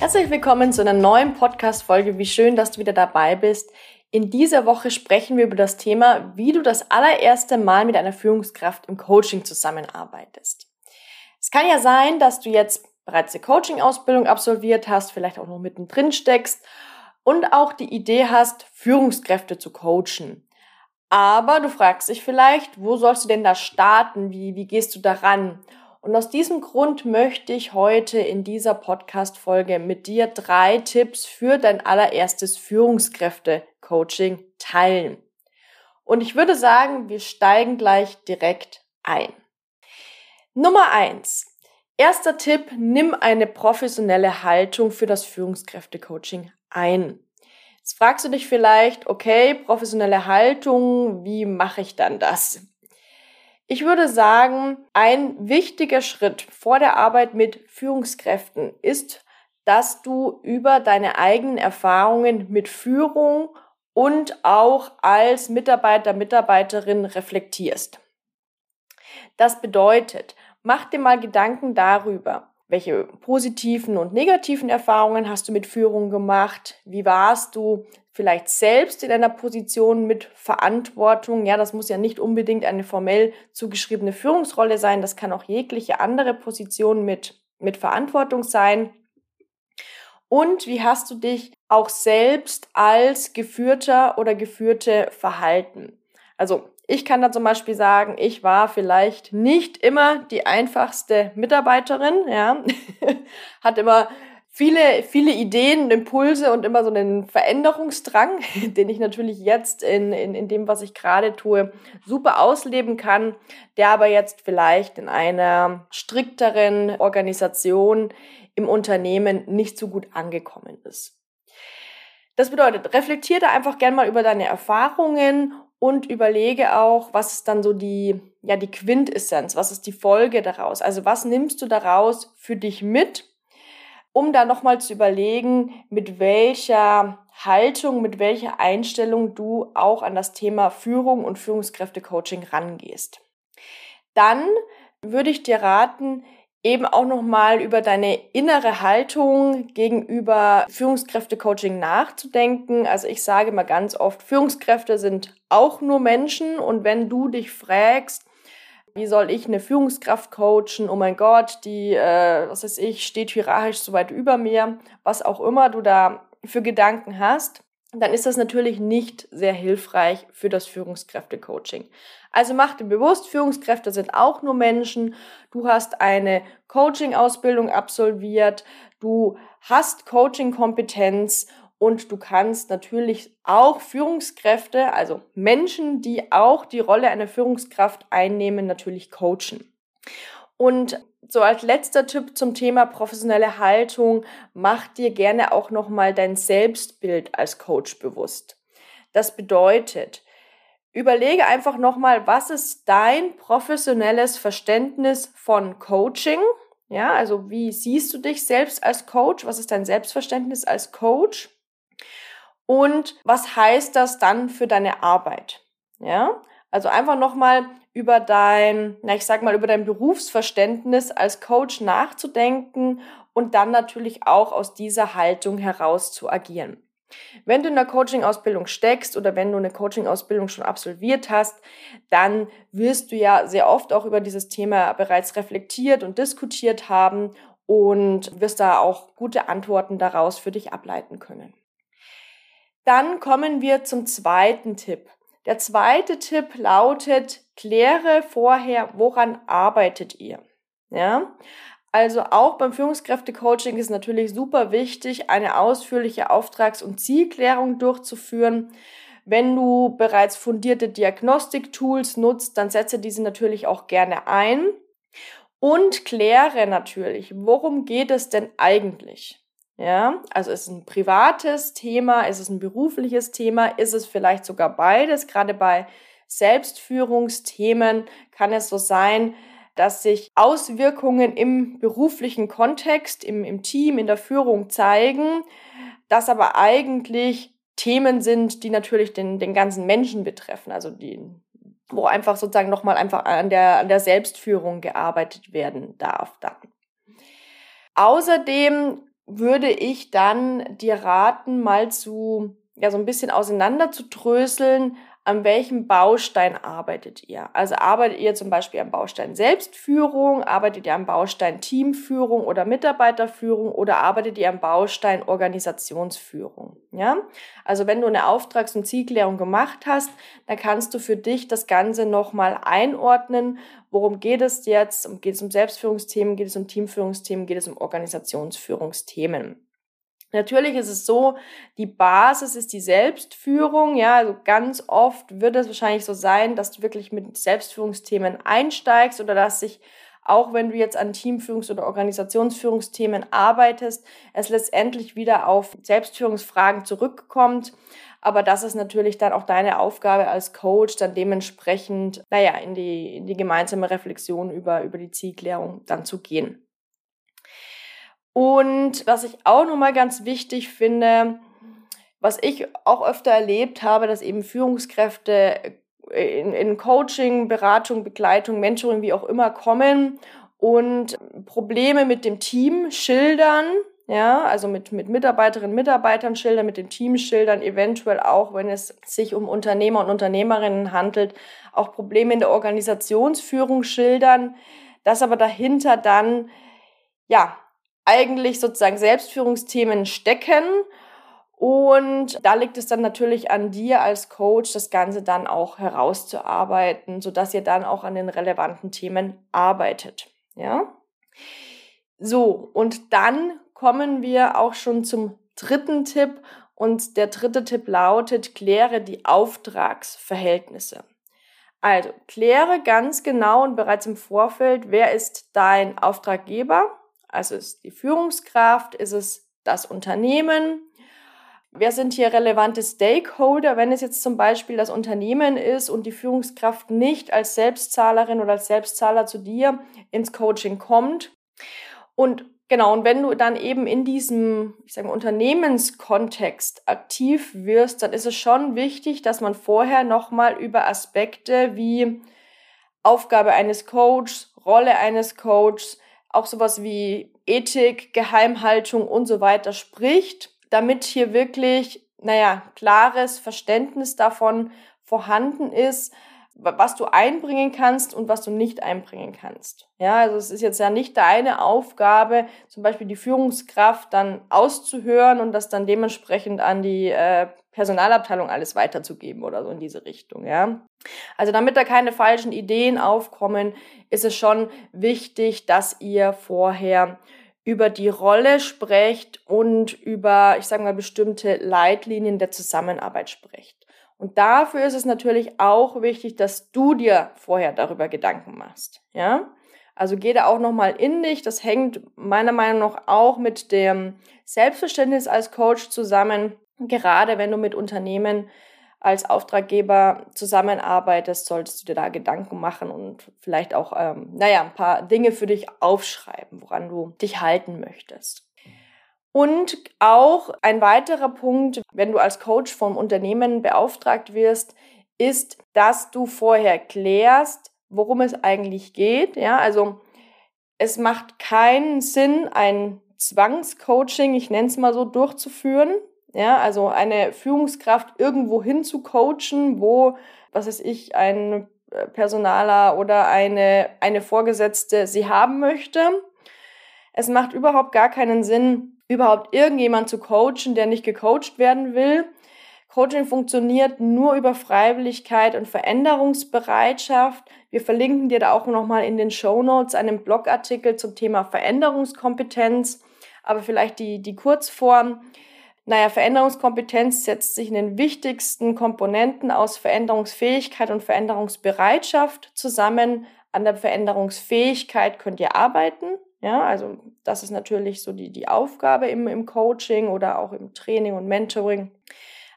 Herzlich willkommen zu einer neuen Podcast-Folge. Wie schön, dass du wieder dabei bist. In dieser Woche sprechen wir über das Thema, wie du das allererste Mal mit einer Führungskraft im Coaching zusammenarbeitest. Es kann ja sein, dass du jetzt bereits eine Coaching-Ausbildung absolviert hast, vielleicht auch noch mittendrin steckst und auch die Idee hast, Führungskräfte zu coachen. Aber du fragst dich vielleicht, wo sollst du denn da starten? Wie, wie gehst du daran? Und aus diesem Grund möchte ich heute in dieser Podcast-Folge mit dir drei Tipps für dein allererstes Führungskräfte-Coaching teilen. Und ich würde sagen, wir steigen gleich direkt ein. Nummer eins. Erster Tipp, nimm eine professionelle Haltung für das Führungskräfte-Coaching ein. Jetzt fragst du dich vielleicht, okay, professionelle Haltung, wie mache ich dann das? Ich würde sagen, ein wichtiger Schritt vor der Arbeit mit Führungskräften ist, dass du über deine eigenen Erfahrungen mit Führung und auch als Mitarbeiter, Mitarbeiterin reflektierst. Das bedeutet, mach dir mal Gedanken darüber, welche positiven und negativen Erfahrungen hast du mit Führung gemacht? Wie warst du vielleicht selbst in einer Position mit Verantwortung? Ja, das muss ja nicht unbedingt eine formell zugeschriebene Führungsrolle sein. Das kann auch jegliche andere Position mit, mit Verantwortung sein. Und wie hast du dich auch selbst als Geführter oder Geführte verhalten? Also ich kann da zum Beispiel sagen, ich war vielleicht nicht immer die einfachste Mitarbeiterin, ja, hat immer viele, viele Ideen und Impulse und immer so einen Veränderungsdrang, den ich natürlich jetzt in, in, in dem, was ich gerade tue, super ausleben kann, der aber jetzt vielleicht in einer strikteren Organisation im Unternehmen nicht so gut angekommen ist. Das bedeutet, reflektiere einfach gern mal über deine Erfahrungen und überlege auch, was ist dann so die, ja, die Quintessenz, was ist die Folge daraus? Also was nimmst du daraus für dich mit, um da nochmal zu überlegen, mit welcher Haltung, mit welcher Einstellung du auch an das Thema Führung und Führungskräftecoaching rangehst. Dann würde ich dir raten, eben auch nochmal über deine innere Haltung gegenüber Führungskräfte-Coaching nachzudenken. Also ich sage mal ganz oft, Führungskräfte sind auch nur Menschen und wenn du dich fragst, wie soll ich eine Führungskraft coachen? Oh mein Gott, die, äh, was weiß ich, steht hierarchisch so weit über mir, was auch immer du da für Gedanken hast, dann ist das natürlich nicht sehr hilfreich für das Führungskräfte-Coaching. Also mach dir bewusst, Führungskräfte sind auch nur Menschen. Du hast eine Coaching-Ausbildung absolviert, du hast Coaching-Kompetenz und du kannst natürlich auch Führungskräfte, also Menschen, die auch die Rolle einer Führungskraft einnehmen, natürlich coachen. Und so als letzter Tipp zum Thema professionelle Haltung, mach dir gerne auch nochmal dein Selbstbild als Coach bewusst. Das bedeutet, überlege einfach nochmal, was ist dein professionelles Verständnis von Coaching? Ja, also wie siehst du dich selbst als Coach? Was ist dein Selbstverständnis als Coach? Und was heißt das dann für deine Arbeit? Ja, also einfach nochmal über dein, na, ich sag mal, über dein Berufsverständnis als Coach nachzudenken und dann natürlich auch aus dieser Haltung heraus zu agieren. Wenn du in der Coaching-Ausbildung steckst oder wenn du eine Coaching-Ausbildung schon absolviert hast, dann wirst du ja sehr oft auch über dieses Thema bereits reflektiert und diskutiert haben und wirst da auch gute Antworten daraus für dich ableiten können. Dann kommen wir zum zweiten Tipp. Der zweite Tipp lautet, kläre vorher, woran arbeitet ihr? Ja? Also auch beim Führungskräftecoaching ist natürlich super wichtig, eine ausführliche Auftrags- und Zielklärung durchzuführen. Wenn du bereits fundierte Diagnostiktools nutzt, dann setze diese natürlich auch gerne ein. Und kläre natürlich, worum geht es denn eigentlich? Ja, also ist es ein privates Thema, ist es ein berufliches Thema, ist es vielleicht sogar beides. Gerade bei Selbstführungsthemen kann es so sein, dass sich Auswirkungen im beruflichen Kontext, im, im Team, in der Führung zeigen, dass aber eigentlich Themen sind, die natürlich den, den ganzen Menschen betreffen, also die, wo einfach sozusagen nochmal einfach an der, an der Selbstführung gearbeitet werden darf dann. Außerdem würde ich dann dir raten, mal zu, ja, so ein bisschen auseinander zu dröseln, an welchem Baustein arbeitet ihr? Also arbeitet ihr zum Beispiel am Baustein Selbstführung, arbeitet ihr am Baustein Teamführung oder Mitarbeiterführung oder arbeitet ihr am Baustein Organisationsführung? Ja? Also wenn du eine Auftrags- und Zielklärung gemacht hast, dann kannst du für dich das Ganze nochmal einordnen. Worum geht es jetzt? Geht es um Selbstführungsthemen? Geht es um Teamführungsthemen? Geht es um Organisationsführungsthemen? Natürlich ist es so, die Basis ist die Selbstführung. Ja, also ganz oft wird es wahrscheinlich so sein, dass du wirklich mit Selbstführungsthemen einsteigst oder dass sich auch wenn du jetzt an Teamführungs- oder Organisationsführungsthemen arbeitest, es letztendlich wieder auf Selbstführungsfragen zurückkommt. Aber das ist natürlich dann auch deine Aufgabe als Coach, dann dementsprechend, naja, in die, in die gemeinsame Reflexion über, über die Zielklärung dann zu gehen. Und was ich auch nochmal ganz wichtig finde, was ich auch öfter erlebt habe, dass eben Führungskräfte in, in Coaching, Beratung, Begleitung, Mentoring, wie auch immer kommen und Probleme mit dem Team schildern, ja, also mit, mit Mitarbeiterinnen, Mitarbeitern schildern, mit dem Team schildern, eventuell auch, wenn es sich um Unternehmer und Unternehmerinnen handelt, auch Probleme in der Organisationsführung schildern, dass aber dahinter dann, ja, eigentlich sozusagen Selbstführungsthemen stecken. Und da liegt es dann natürlich an dir als Coach, das Ganze dann auch herauszuarbeiten, sodass ihr dann auch an den relevanten Themen arbeitet. Ja? So, und dann kommen wir auch schon zum dritten Tipp. Und der dritte Tipp lautet, kläre die Auftragsverhältnisse. Also, kläre ganz genau und bereits im Vorfeld, wer ist dein Auftraggeber, also ist die Führungskraft, ist es das Unternehmen? Wer sind hier relevante Stakeholder, wenn es jetzt zum Beispiel das Unternehmen ist und die Führungskraft nicht als Selbstzahlerin oder als Selbstzahler zu dir ins Coaching kommt? Und genau, und wenn du dann eben in diesem, ich sage Unternehmenskontext aktiv wirst, dann ist es schon wichtig, dass man vorher nochmal über Aspekte wie Aufgabe eines Coaches, Rolle eines Coaches, auch sowas wie Ethik, Geheimhaltung und so weiter spricht, damit hier wirklich, naja, klares Verständnis davon vorhanden ist, was du einbringen kannst und was du nicht einbringen kannst. Ja, also es ist jetzt ja nicht deine Aufgabe, zum Beispiel die Führungskraft dann auszuhören und das dann dementsprechend an die äh, Personalabteilung alles weiterzugeben oder so in diese Richtung. Ja, also damit da keine falschen Ideen aufkommen, ist es schon wichtig, dass ihr vorher über die Rolle sprecht und über, ich sage mal, bestimmte Leitlinien der Zusammenarbeit sprecht. Und dafür ist es natürlich auch wichtig, dass du dir vorher darüber Gedanken machst. Ja? Also geh da auch nochmal in dich. Das hängt meiner Meinung nach auch mit dem Selbstverständnis als Coach zusammen. Gerade wenn du mit Unternehmen als Auftraggeber zusammenarbeitest, solltest du dir da Gedanken machen und vielleicht auch, ähm, naja, ein paar Dinge für dich aufschreiben, woran du dich halten möchtest. Und auch ein weiterer Punkt, wenn du als Coach vom Unternehmen beauftragt wirst, ist, dass du vorher klärst, worum es eigentlich geht. Ja, also es macht keinen Sinn, ein Zwangscoaching, ich nenne es mal so, durchzuführen. Ja, also eine Führungskraft irgendwo hin zu coachen, wo, was weiß ich, ein Personaler oder eine, eine Vorgesetzte sie haben möchte. Es macht überhaupt gar keinen Sinn, überhaupt irgendjemand zu coachen, der nicht gecoacht werden will. Coaching funktioniert nur über Freiwilligkeit und Veränderungsbereitschaft. Wir verlinken dir da auch nochmal in den Show Notes einen Blogartikel zum Thema Veränderungskompetenz, aber vielleicht die, die Kurzform. Naja, Veränderungskompetenz setzt sich in den wichtigsten Komponenten aus Veränderungsfähigkeit und Veränderungsbereitschaft zusammen. An der Veränderungsfähigkeit könnt ihr arbeiten. Ja, also das ist natürlich so die, die Aufgabe im, im Coaching oder auch im Training und Mentoring,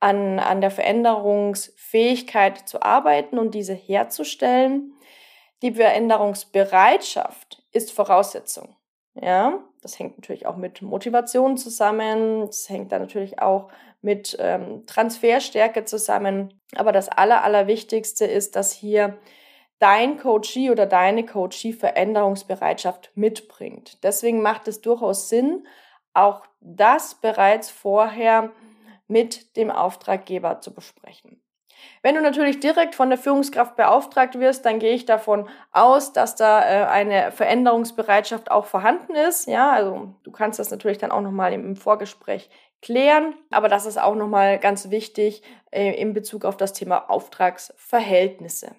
an, an der Veränderungsfähigkeit zu arbeiten und diese herzustellen. Die Veränderungsbereitschaft ist Voraussetzung. Ja, das hängt natürlich auch mit Motivation zusammen. Es hängt dann natürlich auch mit ähm, Transferstärke zusammen. Aber das Aller, Allerwichtigste ist, dass hier dein Coachee oder deine Coachee Veränderungsbereitschaft mitbringt. Deswegen macht es durchaus Sinn, auch das bereits vorher mit dem Auftraggeber zu besprechen. Wenn du natürlich direkt von der Führungskraft beauftragt wirst, dann gehe ich davon aus, dass da äh, eine Veränderungsbereitschaft auch vorhanden ist. Ja, also du kannst das natürlich dann auch nochmal im, Vorgespräch klären, aber das ist auch nochmal ganz wichtig äh, in Bezug auf das Thema Auftragsverhältnisse.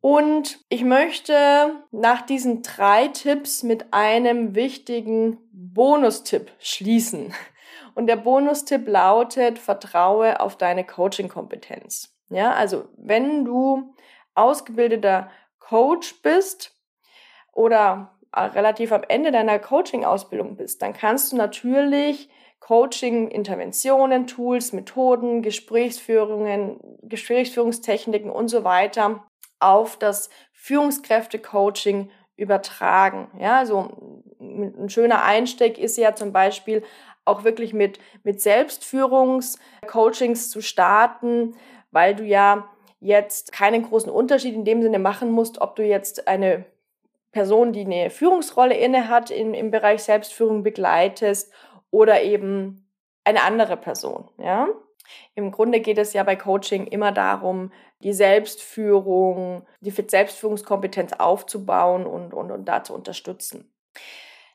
Und ich möchte nach diesen drei Tipps mit einem wichtigen Bonustipp schließen. Und der Bonustipp lautet, vertraue auf deine Coaching-Kompetenz. Ja, also wenn du ausgebildeter Coach bist oder relativ am Ende deiner Coaching-Ausbildung bist, dann kannst du natürlich Coaching, Interventionen, Tools, Methoden, Gesprächsführungen, Gesprächsführungstechniken und so weiter auf das Führungskräfte-Coaching übertragen. Ja, also ein schöner Einstieg ist ja zum Beispiel auch wirklich mit, mit Selbstführungs-Coachings zu starten, weil du ja jetzt keinen großen Unterschied in dem Sinne machen musst, ob du jetzt eine Person, die eine Führungsrolle inne hat, in, im Bereich Selbstführung begleitest oder eben eine andere Person. Ja? Im Grunde geht es ja bei Coaching immer darum, die Selbstführung, die Selbstführungskompetenz aufzubauen und, und, und da zu unterstützen.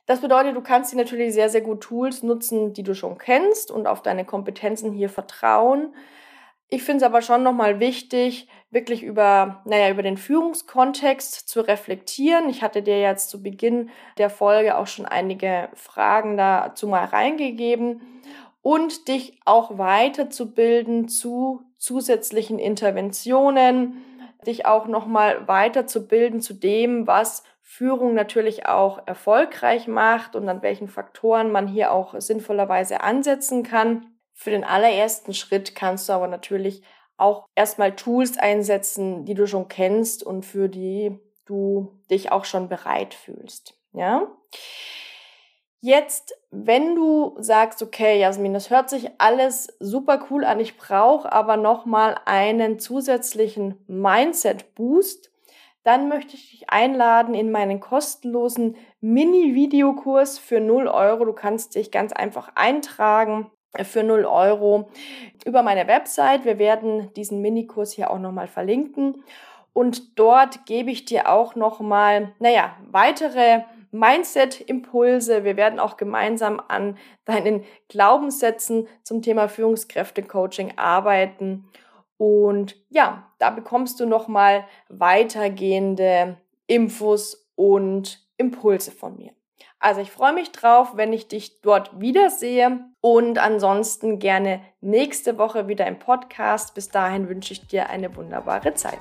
Das bedeutet, du kannst dir natürlich sehr, sehr gut Tools nutzen, die du schon kennst und auf deine Kompetenzen hier vertrauen. Ich finde es aber schon nochmal wichtig, wirklich über, naja, über den Führungskontext zu reflektieren. Ich hatte dir jetzt zu Beginn der Folge auch schon einige Fragen dazu mal reingegeben und dich auch weiterzubilden zu zusätzlichen Interventionen, dich auch nochmal weiterzubilden zu dem, was Führung natürlich auch erfolgreich macht und an welchen Faktoren man hier auch sinnvollerweise ansetzen kann. Für den allerersten Schritt kannst du aber natürlich auch erstmal Tools einsetzen, die du schon kennst und für die du dich auch schon bereit fühlst. Ja? Jetzt, wenn du sagst, okay, Jasmin, das hört sich alles super cool an, ich brauche aber nochmal einen zusätzlichen Mindset-Boost, dann möchte ich dich einladen in meinen kostenlosen Mini-Videokurs für 0 Euro. Du kannst dich ganz einfach eintragen für 0 Euro über meine Website. Wir werden diesen Minikurs hier auch nochmal verlinken. Und dort gebe ich dir auch nochmal, naja, weitere Mindset-Impulse. Wir werden auch gemeinsam an deinen Glaubenssätzen zum Thema Führungskräfte-Coaching arbeiten. Und ja, da bekommst du nochmal weitergehende Infos und Impulse von mir. Also ich freue mich drauf, wenn ich dich dort wiedersehe und ansonsten gerne nächste Woche wieder im Podcast. Bis dahin wünsche ich dir eine wunderbare Zeit.